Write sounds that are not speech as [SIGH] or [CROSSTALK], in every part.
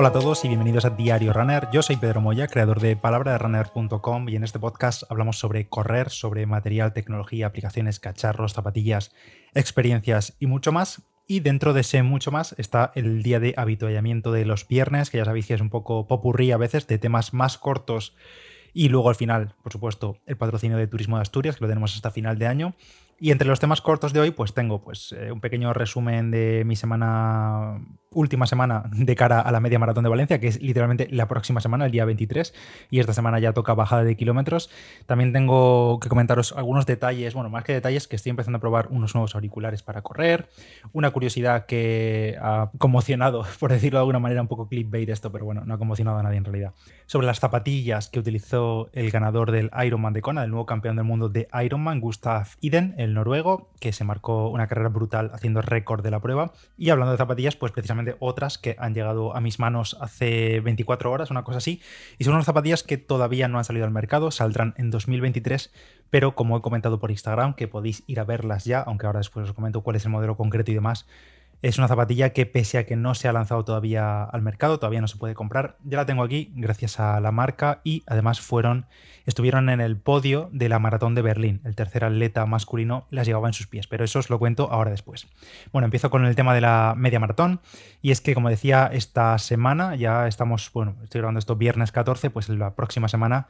Hola a todos y bienvenidos a Diario Runner. Yo soy Pedro Moya, creador de palabraderunner.com y en este podcast hablamos sobre correr, sobre material, tecnología, aplicaciones, cacharros, zapatillas, experiencias y mucho más. Y dentro de ese mucho más está el día de habituallamiento de los viernes, que ya sabéis que es un poco popurrí a veces de temas más cortos. Y luego al final, por supuesto, el patrocinio de Turismo de Asturias, que lo tenemos hasta final de año. Y entre los temas cortos de hoy, pues tengo pues, eh, un pequeño resumen de mi semana, última semana de cara a la media maratón de Valencia, que es literalmente la próxima semana, el día 23, y esta semana ya toca bajada de kilómetros. También tengo que comentaros algunos detalles, bueno, más que detalles, que estoy empezando a probar unos nuevos auriculares para correr, una curiosidad que ha conmocionado, [LAUGHS] por decirlo de alguna manera, un poco clickbait esto, pero bueno, no ha conmocionado a nadie en realidad, sobre las zapatillas que utilizó el ganador del Ironman de Kona, el nuevo campeón del mundo de Ironman, Gustav Iden, el noruego, que se marcó una carrera brutal haciendo récord de la prueba. Y hablando de zapatillas, pues precisamente otras que han llegado a mis manos hace 24 horas, una cosa así. Y son unas zapatillas que todavía no han salido al mercado, saldrán en 2023, pero como he comentado por Instagram, que podéis ir a verlas ya, aunque ahora después os comento cuál es el modelo concreto y demás. Es una zapatilla que pese a que no se ha lanzado todavía al mercado, todavía no se puede comprar. Ya la tengo aquí gracias a la marca y además fueron estuvieron en el podio de la maratón de Berlín. El tercer atleta masculino las llevaba en sus pies, pero eso os lo cuento ahora después. Bueno, empiezo con el tema de la media maratón y es que como decía esta semana ya estamos, bueno, estoy grabando esto viernes 14, pues la próxima semana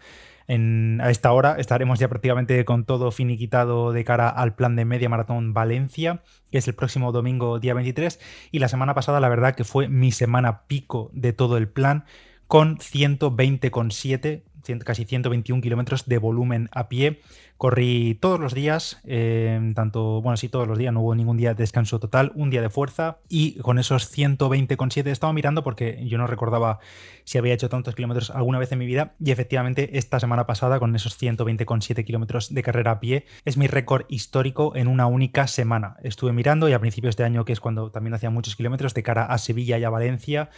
a esta hora estaremos ya prácticamente con todo finiquitado de cara al plan de media maratón Valencia, que es el próximo domingo día 23. Y la semana pasada, la verdad que fue mi semana pico de todo el plan, con 120,7 casi 121 kilómetros de volumen a pie. Corrí todos los días, eh, tanto, bueno, sí, todos los días, no hubo ningún día de descanso total, un día de fuerza y con esos 120,7 estaba mirando porque yo no recordaba si había hecho tantos kilómetros alguna vez en mi vida y efectivamente esta semana pasada con esos 120,7 kilómetros de carrera a pie es mi récord histórico en una única semana. Estuve mirando y a principios de año, que es cuando también hacía muchos kilómetros de cara a Sevilla y a Valencia,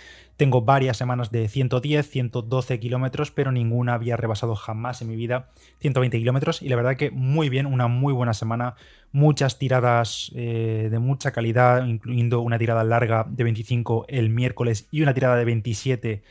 tengo varias semanas de 110, 112 kilómetros, pero ninguna había rebasado jamás en mi vida 120 kilómetros y la verdad que muy bien, una muy buena semana, muchas tiradas eh, de mucha calidad, incluyendo una tirada larga de 25 el miércoles y una tirada de 27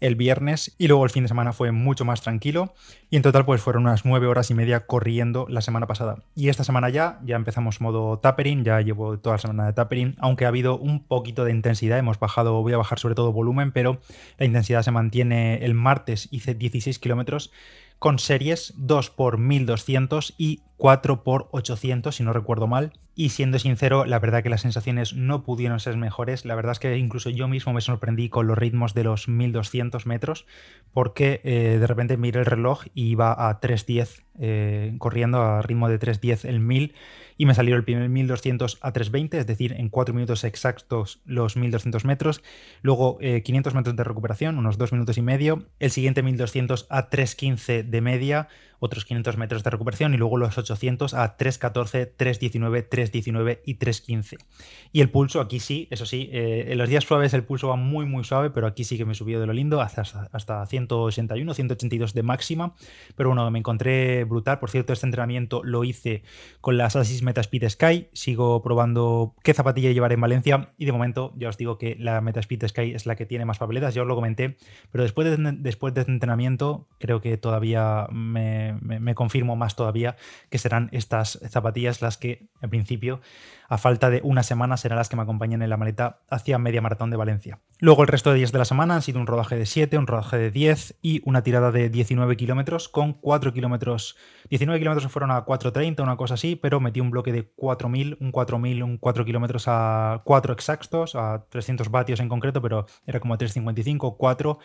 el viernes y luego el fin de semana fue mucho más tranquilo y en total pues fueron unas 9 horas y media corriendo la semana pasada. Y esta semana ya ya empezamos modo tapering ya llevo toda la semana de tapering aunque ha habido un poquito de intensidad hemos bajado voy a bajar sobre todo volumen pero la intensidad se mantiene el martes hice 16 kilómetros con series 2 por 1200 y 4 por 800 si no recuerdo mal. Y siendo sincero, la verdad que las sensaciones no pudieron ser mejores. La verdad es que incluso yo mismo me sorprendí con los ritmos de los 1200 metros, porque eh, de repente miré el reloj y iba a 310, eh, corriendo a ritmo de 310 el 1000 y me salió el primer 1200 a 320, es decir, en 4 minutos exactos los 1200 metros. Luego 500 eh, metros de recuperación, unos 2 minutos y medio. El siguiente 1200 a 315 de media, otros 500 metros de recuperación. Y luego los 800 a 314, 319, 319 y 315. Y el pulso, aquí sí, eso sí, eh, en los días suaves el pulso va muy, muy suave, pero aquí sí que me subió de lo lindo, hasta, hasta 181, 182 de máxima. Pero bueno, me encontré brutal. Por cierto, este entrenamiento lo hice con las Assist Metaspeed Sky. Sigo probando qué zapatilla llevar en Valencia y de momento ya os digo que la Metaspeed Sky es la que tiene más papeletas, ya os lo comenté, pero después de, después de este entrenamiento creo que todavía me, me confirmo más todavía que serán estas zapatillas las que en principio a falta de una semana serán las que me acompañen en la maleta hacia media maratón de Valencia. Luego el resto de días de la semana han sido un rodaje de 7, un rodaje de 10 y una tirada de 19 kilómetros con 4 kilómetros. 19 kilómetros fueron a 4.30, una cosa así, pero metí un bloque de 4.000, un 4.000, un 4 kilómetros a 4 exactos, a 300 vatios en concreto, pero era como 3.55, 4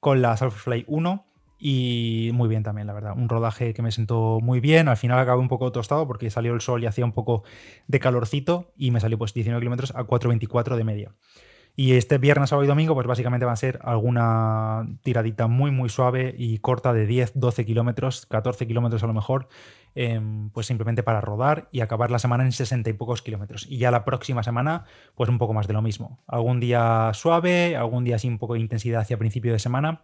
con la Fly 1 y muy bien también, la verdad. Un rodaje que me sentó muy bien. Al final acabé un poco tostado porque salió el sol y hacía un poco de calorcito y me salió pues 19 kilómetros a 4.24 de media. Y este viernes, sábado y domingo, pues básicamente va a ser alguna tiradita muy, muy suave y corta de 10, 12 kilómetros, 14 kilómetros a lo mejor, em, pues simplemente para rodar y acabar la semana en 60 y pocos kilómetros. Y ya la próxima semana, pues un poco más de lo mismo. Algún día suave, algún día así un poco de intensidad hacia principio de semana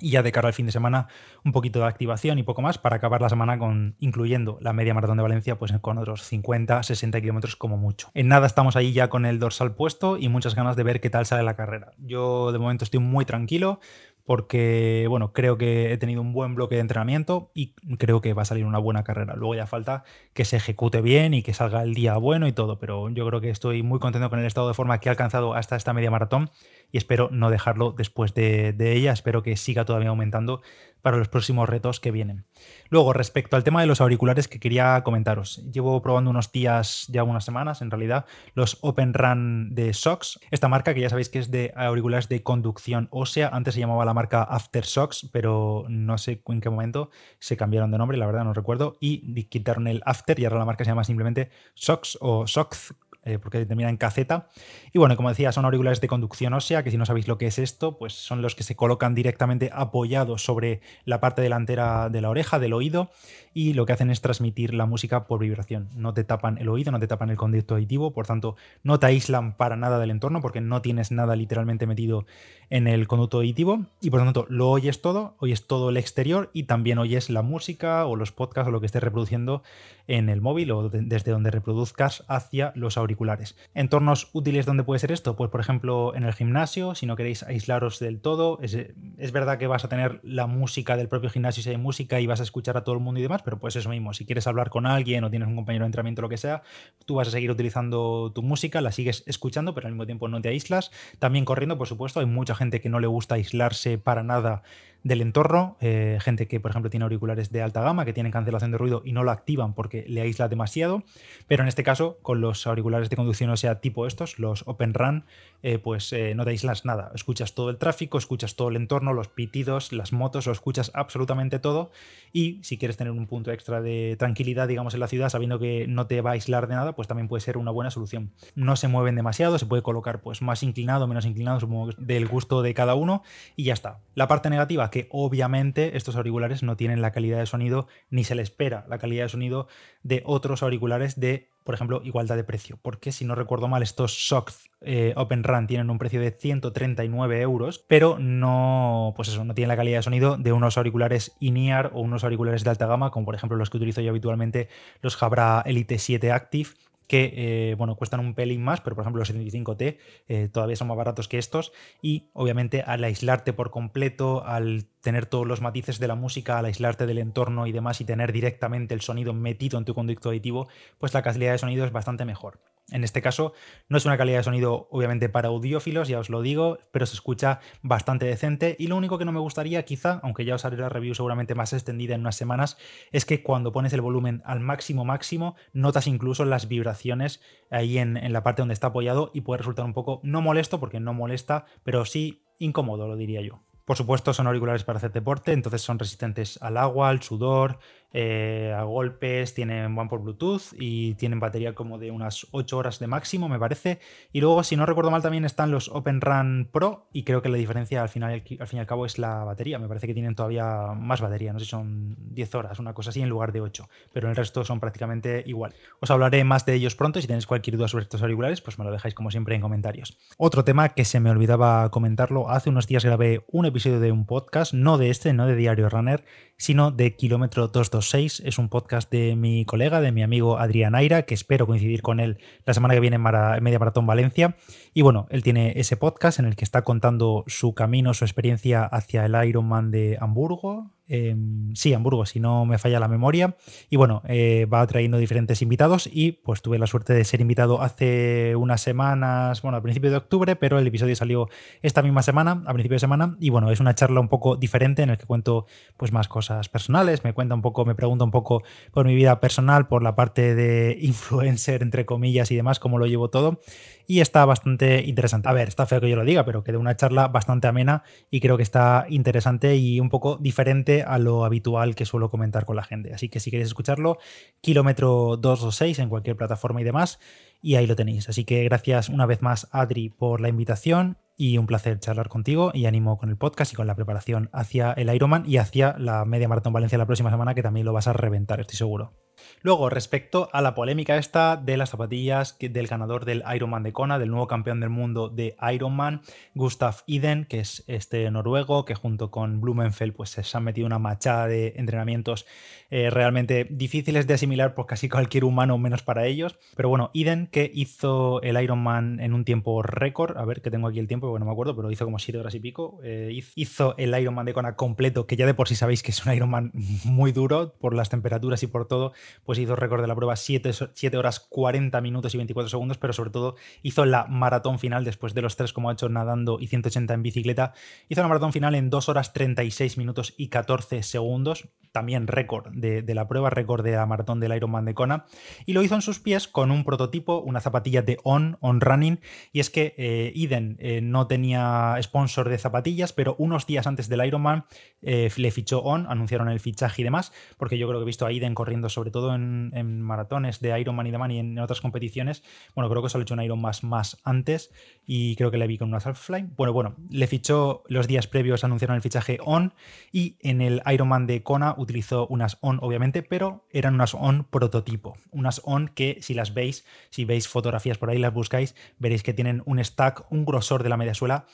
y ya de cara al fin de semana un poquito de activación y poco más para acabar la semana con incluyendo la media maratón de Valencia pues con otros 50, 60 kilómetros como mucho. En nada estamos ahí ya con el dorsal puesto y muchas ganas de ver qué tal sale la carrera. Yo de momento estoy muy tranquilo porque bueno, creo que he tenido un buen bloque de entrenamiento y creo que va a salir una buena carrera. Luego ya falta que se ejecute bien y que salga el día bueno y todo, pero yo creo que estoy muy contento con el estado de forma que he alcanzado hasta esta media maratón y espero no dejarlo después de, ella, espero que siga todavía aumentando para los próximos retos que vienen. Luego, respecto al tema de los auriculares que quería comentaros, llevo probando unos días, ya unas semanas en realidad, los Open Run de Sox, esta marca que ya sabéis que es de auriculares de conducción ósea, antes se llamaba la marca After Sox, pero no sé en qué momento se cambiaron de nombre, la verdad no recuerdo, y quitaron el After y ahora la marca se llama simplemente Sox o Sox eh, porque termina en caseta. Y bueno, como decía, son auriculares de conducción ósea, que si no sabéis lo que es esto, pues son los que se colocan directamente apoyados sobre la parte delantera de la oreja, del oído, y lo que hacen es transmitir la música por vibración. No te tapan el oído, no te tapan el conducto auditivo, por tanto, no te aíslan para nada del entorno, porque no tienes nada literalmente metido en el conducto auditivo, y por tanto, lo oyes todo, oyes todo el exterior y también oyes la música o los podcasts o lo que estés reproduciendo en el móvil o desde donde reproduzcas hacia los auriculares. Entornos útiles donde puede ser esto, pues por ejemplo en el gimnasio, si no queréis aislaros del todo, es, es verdad que vas a tener la música del propio gimnasio si hay música y vas a escuchar a todo el mundo y demás, pero pues eso mismo, si quieres hablar con alguien o tienes un compañero de entrenamiento o lo que sea, tú vas a seguir utilizando tu música, la sigues escuchando, pero al mismo tiempo no te aíslas. También corriendo, por supuesto, hay mucha gente que no le gusta aislarse para nada del entorno, eh, gente que por ejemplo tiene auriculares de alta gama que tienen cancelación de ruido y no lo activan porque le aísla demasiado, pero en este caso con los auriculares de conducción o sea tipo estos, los Open Run, eh, pues eh, no te aíslas nada, escuchas todo el tráfico, escuchas todo el entorno, los pitidos, las motos, lo escuchas absolutamente todo y si quieres tener un punto extra de tranquilidad digamos en la ciudad sabiendo que no te va a aislar de nada, pues también puede ser una buena solución. No se mueven demasiado, se puede colocar pues más inclinado, menos inclinado, supongo del gusto de cada uno y ya está. La parte negativa que obviamente estos auriculares no tienen la calidad de sonido ni se le espera la calidad de sonido de otros auriculares de, por ejemplo, igualdad de precio. Porque si no recuerdo mal, estos Sox eh, Open Run tienen un precio de 139 euros, pero no, pues eso, no tienen la calidad de sonido de unos auriculares in-ear o unos auriculares de alta gama, como por ejemplo los que utilizo yo habitualmente, los Jabra Elite 7 Active que eh, bueno, cuestan un pelín más, pero por ejemplo los 75T eh, todavía son más baratos que estos y obviamente al aislarte por completo, al tener todos los matices de la música, al aislarte del entorno y demás y tener directamente el sonido metido en tu conducto auditivo, pues la calidad de sonido es bastante mejor. En este caso, no es una calidad de sonido obviamente para audiófilos, ya os lo digo, pero se escucha bastante decente. Y lo único que no me gustaría, quizá, aunque ya os haré la review seguramente más extendida en unas semanas, es que cuando pones el volumen al máximo máximo, notas incluso las vibraciones ahí en, en la parte donde está apoyado y puede resultar un poco, no molesto, porque no molesta, pero sí incómodo, lo diría yo. Por supuesto, son auriculares para hacer deporte, entonces son resistentes al agua, al sudor, eh, a golpes, tienen van por Bluetooth y tienen batería como de unas 8 horas de máximo, me parece. Y luego, si no recuerdo mal, también están los Open Run Pro y creo que la diferencia al, final, al fin y al cabo es la batería. Me parece que tienen todavía más batería, no sé si son 10 horas, una cosa así, en lugar de 8, pero el resto son prácticamente igual. Os hablaré más de ellos pronto si tenéis cualquier duda sobre estos auriculares, pues me lo dejáis como siempre en comentarios. Otro tema que se me olvidaba comentarlo, hace unos días grabé un episodio de un podcast, no de este, no de Diario Runner, sino de Kilómetro 226. Es un podcast de mi colega, de mi amigo Adrián Aira, que espero coincidir con él la semana que viene en, Media Maratón Valencia. Y bueno, él tiene ese podcast en el que está contando su camino, su experiencia hacia el Ironman de Hamburgo, Em, sí, Hamburgo, si no me falla la memoria. Y bueno, eh, va trayendo diferentes invitados y pues tuve la suerte de ser invitado hace unas semanas, bueno, al principio de octubre, pero el episodio salió esta misma semana, a principio de semana. Y bueno, es una charla un poco diferente en el que cuento pues más cosas personales, me cuenta un poco, me pregunta un poco por mi vida personal, por la parte de influencer, entre comillas y demás, cómo lo llevo todo y está bastante interesante. A ver, está feo que yo lo diga, pero quedó una charla bastante amena y creo que está interesante y un poco diferente a lo habitual que suelo comentar con la gente. Así que si queréis escucharlo, kilómetro 2 o 6 en cualquier plataforma y demás, y ahí lo tenéis. Así que gracias una vez más, Adri, por la invitación y un placer charlar contigo y ánimo con el podcast y con la preparación hacia el Ironman y hacia la media maratón Valencia la próxima semana que también lo vas a reventar, estoy seguro. Luego, respecto a la polémica esta de las zapatillas del ganador del Ironman de Kona, del nuevo campeón del mundo de Ironman, Gustav Iden, que es este noruego, que junto con Blumenfeld pues, se han metido una machada de entrenamientos eh, realmente difíciles de asimilar por casi cualquier humano, menos para ellos. Pero bueno, Iden, que hizo el Ironman en un tiempo récord, a ver que tengo aquí el tiempo, porque no me acuerdo, pero hizo como 7 horas y pico, eh, hizo el Ironman de Kona completo, que ya de por sí sabéis que es un Ironman [LAUGHS] muy duro por las temperaturas y por todo pues hizo récord de la prueba 7, horas 40 minutos y 24 segundos, pero sobre todo hizo la maratón final después de los tres como ha hecho nadando y 180 en bicicleta. Hizo la maratón final en 2 horas 36 minutos y 14 segundos, también récord de, la prueba, récord de la maratón del Ironman de Kona, y lo hizo en sus pies con un prototipo, una zapatilla de On, On Running, y es que eh, Iden eh, no tenía sponsor de zapatillas, pero unos días antes del Ironman eh, le fichó On, anunciaron el fichaje y demás, porque yo creo que he visto a Iden corriendo sobre todo en en, maratones de Ironman y demás y en, otras competiciones. Bueno, creo que solo ha hecho un Ironman más, antes y creo que le vi con una Self-Fly. Bueno, bueno, le fichó los días previos, anunciaron el fichaje ON y en el Ironman de Kona utilizó unas ON, obviamente, pero eran unas ON prototipo. Unas ON que si las veis, si veis fotografías por ahí, las buscáis, veréis que tienen un stack, un grosor de la media suela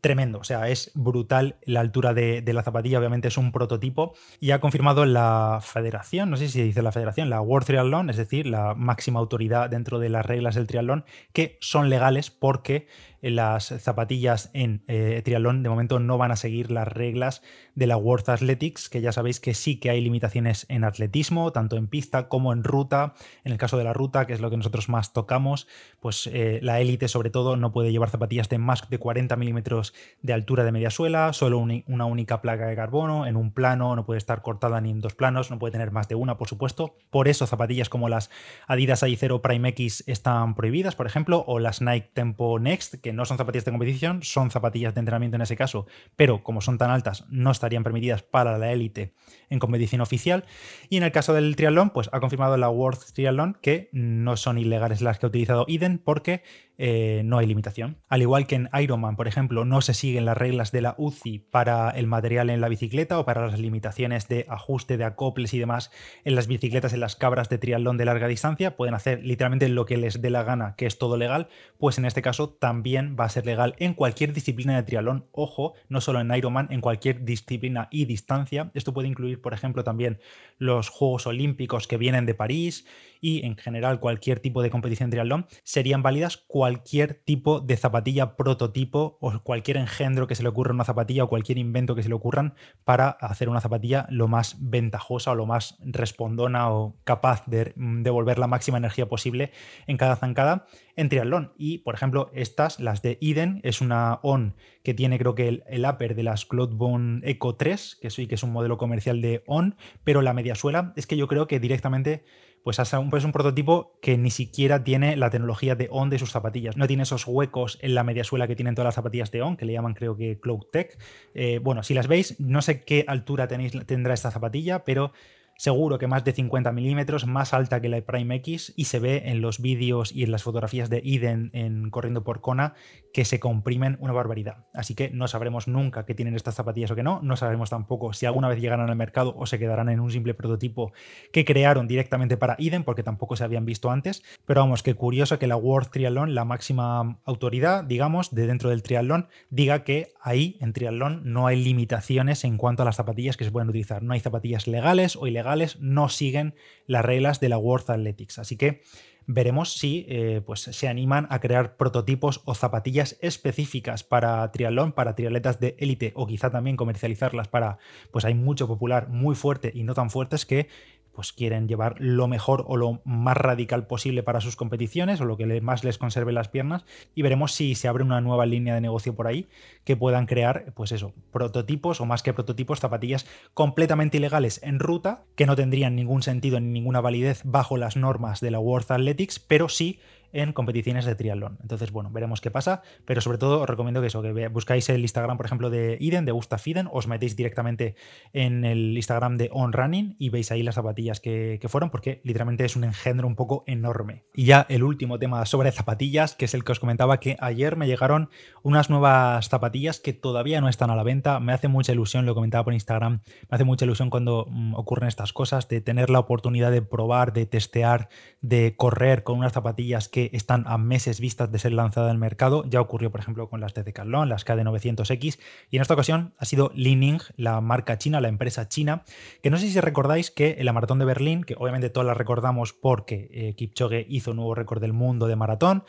tremendo, o sea, es brutal la altura de, la zapatilla, obviamente es un prototipo y ha confirmado la federación, no sé si dice la federación, la World Triathlon, es decir, la máxima autoridad dentro de las reglas del triatlón, que son legales porque las zapatillas en eh, triatlón de momento no van a seguir las reglas de la World Athletics, que ya sabéis que sí que hay limitaciones en atletismo, tanto en pista como en ruta. En el caso de la ruta, que es lo que nosotros más tocamos, pues eh, la élite sobre todo no puede llevar zapatillas de más de 40 milímetros de altura de media suela, solo una única placa de carbono, en un plano, no puede estar cortada ni en dos planos, no puede tener más de una, por supuesto. Por eso zapatillas como las Adidas AI0 Prime X están prohibidas, por ejemplo, o las Nike Tempo Next, que no son zapatillas de competición, son zapatillas de entrenamiento en ese caso, pero como son tan altas, no estarían permitidas para la élite en competición oficial. Y en el caso del triatlón, pues ha confirmado la World Triathlon que no son ilegales las que ha utilizado Iden porque eh, no hay limitación. Al igual que en Ironman, por ejemplo, no se siguen las reglas de la UCI para el material en la bicicleta o para las limitaciones de ajuste de acoples y demás en las bicicletas, en las cabras de triatlón de larga distancia, pueden hacer literalmente lo que les dé la gana, que es todo legal, pues en este caso también va a ser legal en cualquier disciplina de triatlón, ojo, no solo en Ironman, en cualquier disciplina y distancia. Esto puede incluir, por ejemplo, también los Juegos Olímpicos que vienen de París y en general cualquier tipo de competición triatlón, serían válidas cualquier tipo de zapatilla prototipo o cualquier engendro que se le ocurra a una zapatilla o cualquier invento que se le ocurran para hacer una zapatilla lo más ventajosa o lo más respondona o capaz de devolver la máxima energía posible en cada zancada en triatlón. Y, por ejemplo, estas, las de Eden, es una ON que tiene creo que el, upper de las Cloudbone Eco 3, que sí que es un modelo comercial de ON, pero la mediasuela es que yo creo que directamente pues es un, pues un prototipo que ni siquiera tiene la tecnología de ON de sus zapatillas. No tiene esos huecos en la mediasuela que tienen todas las zapatillas de ON, que le llaman creo que Cloud Tech. Eh, bueno, si las veis, no sé qué altura tendrá esta zapatilla, pero seguro que más de 50 milímetros, más alta que la Prime X, y se ve en los vídeos y en las fotografías de Eden en Corriendo por Kona que se comprimen una barbaridad. Así que no sabremos nunca qué tienen estas zapatillas o qué no, no sabremos tampoco si alguna vez llegarán al mercado o se quedarán en un simple prototipo que crearon directamente para Eden, porque tampoco se habían visto antes. Pero vamos, que curioso que la World Triathlon, la máxima autoridad, digamos, de dentro del triatlón, diga que ahí en triatlón no hay limitaciones en cuanto a las zapatillas que se pueden utilizar. No hay zapatillas legales o ilegales no siguen las reglas de la World Athletics. Así que veremos si eh, pues, se animan a crear prototipos o zapatillas específicas para triatlón, para triatletas de élite o quizá también comercializarlas para, pues hay mucho popular muy fuerte y no tan fuertes que pues quieren llevar lo mejor o lo más radical posible para sus competiciones o lo que más les conserve las piernas y veremos si se abre una nueva línea de negocio por ahí que puedan crear pues eso, prototipos o más que prototipos, zapatillas completamente ilegales en ruta que no tendrían ningún sentido ni ninguna validez bajo las normas de la World Athletics, pero sí en competiciones de triatlón. Entonces, bueno, veremos qué pasa, pero sobre todo os recomiendo que eso, que buscáis el Instagram, por ejemplo, de Iden, de Gustav Iden, os metéis directamente en el Instagram de On Running y veis ahí las zapatillas que, que fueron, porque literalmente es un engendro un poco enorme. Y ya el último tema sobre zapatillas, que es el que os comentaba que ayer me llegaron unas nuevas zapatillas que todavía no están a la venta. Me hace mucha ilusión, lo comentaba por Instagram, me hace mucha ilusión cuando mm, ocurren estas cosas, de tener la oportunidad de probar, de testear, de correr con unas zapatillas que están a meses vistas de ser lanzadas al mercado. Ya ocurrió, por ejemplo, con las de Decathlon, las KD900X, y en esta ocasión ha sido Li-Ning, la marca china, la empresa china, que no sé si recordáis que en la maratón de Berlín, que obviamente todas las recordamos porque eh, Kipchoge hizo un nuevo récord del mundo de maratón,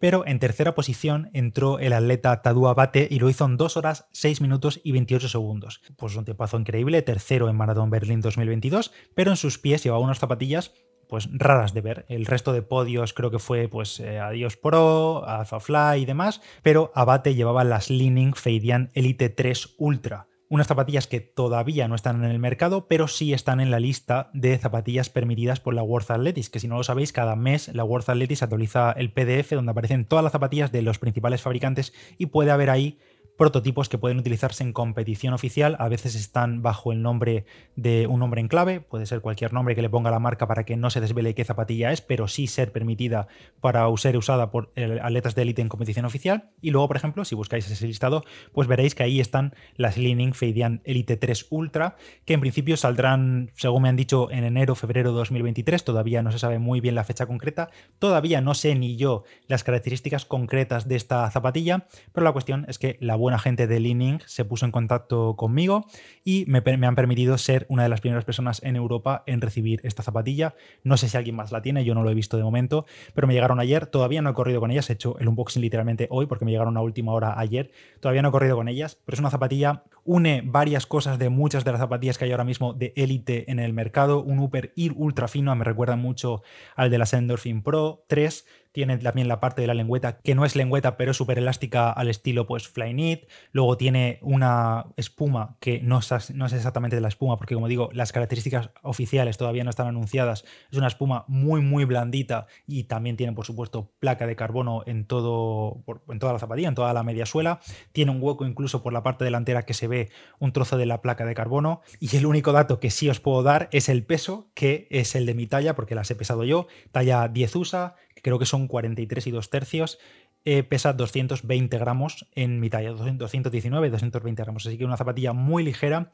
pero en tercera posición entró el atleta Tadua Bate y lo hizo en 2 horas 6 minutos y 28 segundos. Pues un tiempazo increíble, tercero en Maratón Berlín 2022, pero en sus pies llevaba unas zapatillas pues raras de ver. El resto de podios creo que fue pues eh, Adios Pro, Alpha Fly y demás, pero Abate llevaba las Leaning Feidian Elite 3 Ultra unas zapatillas que todavía no están en el mercado, pero sí están en la lista de zapatillas permitidas por la World Athletics, que si no lo sabéis, cada mes la World Athletics actualiza el PDF donde aparecen todas las zapatillas de los principales fabricantes y puede haber ahí prototipos que pueden utilizarse en competición oficial. A veces están bajo el nombre de un nombre en clave, puede ser cualquier nombre que le ponga la marca para que no se desvele qué zapatilla es, pero sí ser permitida para ser usada por atletas de élite en competición oficial. Y luego, por ejemplo, si buscáis ese listado, pues veréis que ahí están las Leaning Feidian Elite 3 Ultra, que en principio saldrán, según me han dicho, en enero, febrero 2023. Todavía no se sabe muy bien la fecha concreta. Todavía no sé ni yo las características concretas de esta zapatilla, pero la cuestión es que la buena gente de Leaning se puso en contacto conmigo y me, han permitido ser una de las primeras personas en Europa en recibir esta zapatilla. No sé si alguien más la tiene, yo no lo he visto de momento, pero me llegaron ayer. Todavía no he corrido con ellas, he hecho el unboxing literalmente hoy porque me llegaron a última hora ayer. Todavía no he corrido con ellas, pero es una zapatilla, une varias cosas de muchas de las zapatillas que hay ahora mismo de élite en el mercado. Un Upper Ir ultra fino, me recuerda mucho al de la Endorphin Pro 3 tiene también la parte de la lengüeta, que no es lengüeta, pero es súper elástica al estilo pues Flyknit. Luego tiene una espuma que no es, no es exactamente de la espuma, porque como digo, las características oficiales todavía no están anunciadas. Es una espuma muy, muy blandita y también tiene, por supuesto, placa de carbono en, todo, en toda la zapatilla, en toda la media suela. Tiene un hueco incluso por la parte delantera que se ve un trozo de la placa de carbono. Y el único dato que sí os puedo dar es el peso, que es el de mi talla, porque las he pesado yo. Talla 10 USA, creo que son 43 y 2 tercios, eh, pesa 220 gramos en mi talla, 219 220 gramos. Así que una zapatilla muy ligera.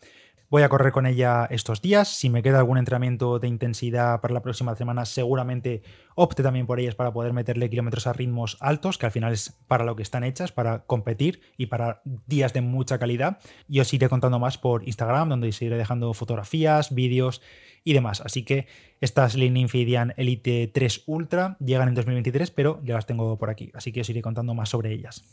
Voy a correr con ella estos días. Si me queda algún entrenamiento de intensidad para la próxima semana, seguramente opte también por ellas para poder meterle kilómetros a ritmos altos, que al final es para lo que están hechas, para competir y para días de mucha calidad. Y os iré contando más por Instagram, donde os iré dejando fotografías, vídeos y demás. Así que estas Lean Fidian Elite 3 Ultra llegan en 2023, pero ya las tengo por aquí, así que os iré contando más sobre ellas.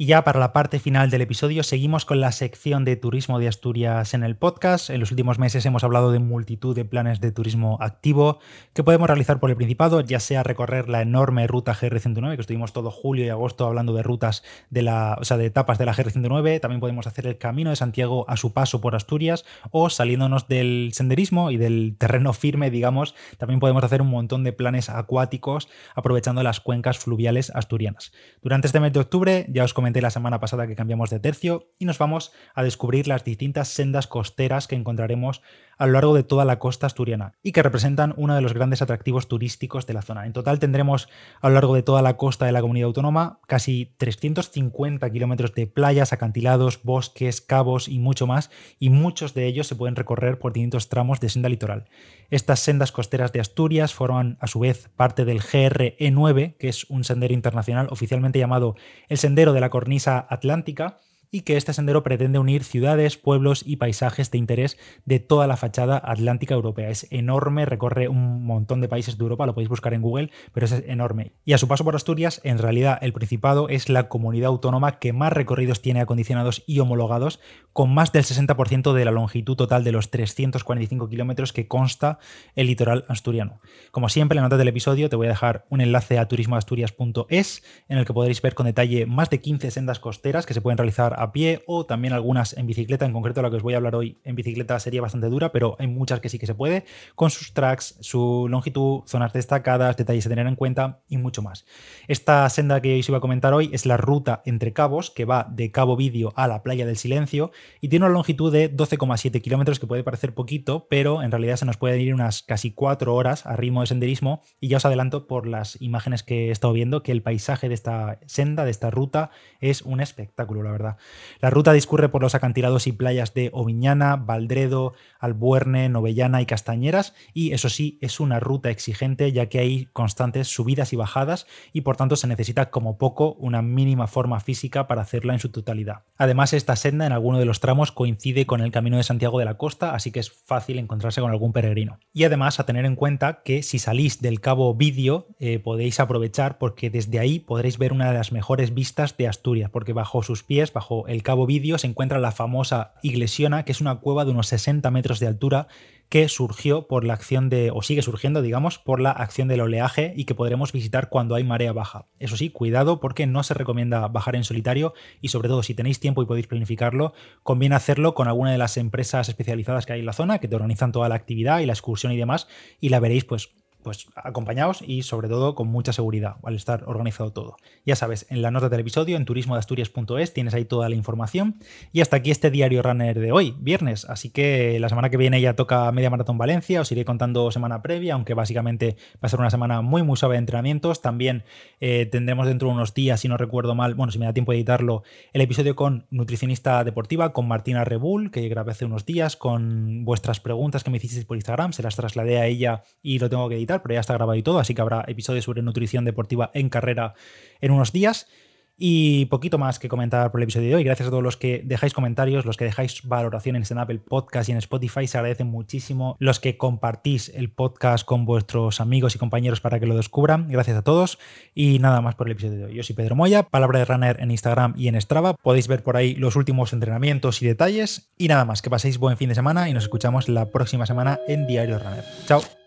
Y ya para la parte final del episodio seguimos con la sección de turismo de Asturias en el podcast. En los últimos meses hemos hablado de multitud de planes de turismo activo que podemos realizar por el Principado, ya sea recorrer la enorme ruta GR109, que estuvimos todo julio y agosto hablando de rutas de la, o sea, de etapas de la GR109, también podemos hacer el camino de Santiago a su paso por Asturias o saliéndonos del senderismo y del terreno firme, digamos, también podemos hacer un montón de planes acuáticos aprovechando las cuencas fluviales asturianas. Durante este mes de octubre ya os comenté la semana pasada que cambiamos de tercio y nos vamos a descubrir las distintas sendas costeras que encontraremos a lo largo de toda la costa asturiana y que representan uno de los grandes atractivos turísticos de la zona. En total tendremos a lo largo de toda la costa de la comunidad autónoma casi 350 kilómetros de playas, acantilados, bosques, cabos y mucho más, y muchos de ellos se pueden recorrer por distintos tramos de senda litoral. Estas sendas costeras de Asturias forman a su vez parte del GRE9, que es un sendero internacional oficialmente llamado el Sendero de la Cornisa Atlántica, y que este sendero pretende unir ciudades, pueblos y paisajes de interés de toda la fachada atlántica europea. Es enorme, recorre un montón de países de Europa, lo podéis buscar en Google, pero es enorme. Y a su paso por Asturias, en realidad el Principado es la comunidad autónoma que más recorridos tiene acondicionados y homologados, con más del 60% de la longitud total de los 345 kilómetros que consta el litoral asturiano. Como siempre, en la nota del episodio te voy a dejar un enlace a turismoasturias.es en el que podréis ver con detalle más de 15 sendas costeras que se pueden realizar a pie o también algunas en bicicleta, en concreto la que os voy a hablar hoy en bicicleta sería bastante dura, pero hay muchas que sí que se puede, con sus tracks, su longitud, zonas destacadas, detalles a tener en cuenta y mucho más. Esta senda que os iba a comentar hoy es la ruta entre cabos que va de Cabo Vídeo a la playa del Silencio y tiene una longitud de 12,7 kilómetros que puede parecer poquito, pero en realidad se nos puede ir unas casi 4 horas a ritmo de senderismo y ya os adelanto por las imágenes que he estado viendo que el paisaje de esta senda, de esta ruta, es un espectáculo, la verdad. La ruta discurre por los acantilados y playas de Oviñana, Valdredo, Albuerne, Novellana y Castañeras y eso sí, es una ruta exigente ya que hay constantes subidas y bajadas y por tanto se necesita como poco una mínima forma física para hacerla en su totalidad. Además, esta senda en alguno de los tramos coincide con el Camino de Santiago de la Costa, así que es fácil encontrarse con algún peregrino. Y además, a tener en cuenta que si salís del Cabo Vídeo eh, podéis aprovechar porque desde ahí podréis ver una de las mejores vistas de Asturias, porque bajo sus pies, bajo el Cabo Vídeo, se encuentra la famosa Iglesiona, que es una cueva de unos 60 metros de altura que surgió por la acción de, o sigue surgiendo, digamos, por la acción del oleaje y que podremos visitar cuando hay marea baja. Eso sí, cuidado porque no se recomienda bajar en solitario y sobre todo si tenéis tiempo y podéis planificarlo, conviene hacerlo con alguna de las empresas especializadas que hay en la zona, que te organizan toda la actividad y la excursión y demás, y la veréis pues pues acompañados y sobre todo con mucha seguridad al estar organizado todo. Ya sabes, en la nota del episodio en turismodeasturias.es tienes ahí toda la información. Y hasta aquí este diario runner de hoy, viernes, así que la semana que viene ya toca media maratón Valencia, os iré contando semana previa, aunque básicamente va a ser una semana muy muy suave de entrenamientos, también eh, tendremos dentro de unos días, si no recuerdo mal, bueno, si me da tiempo de editarlo, el episodio con nutricionista deportiva, con Martina Rebull, que grabé hace unos días, con vuestras preguntas que me hicisteis por Instagram, se las trasladé a ella y lo tengo que editar pero ya está grabado y todo, así que habrá episodios sobre nutrición deportiva en carrera en unos días. Y poquito más que comentar por el episodio de hoy. Gracias a todos los que dejáis comentarios, los que dejáis valoraciones en Apple Podcast y en Spotify. Se agradecen muchísimo. Los que compartís el podcast con vuestros amigos y compañeros para que lo descubran. Gracias a todos. Y nada más por el episodio de hoy. Yo soy Pedro Moya, palabra de runner en Instagram y en Strava. Podéis ver por ahí los últimos entrenamientos y detalles. Y nada más, que paséis buen fin de semana y nos escuchamos la próxima semana en Diario Runner. Chao.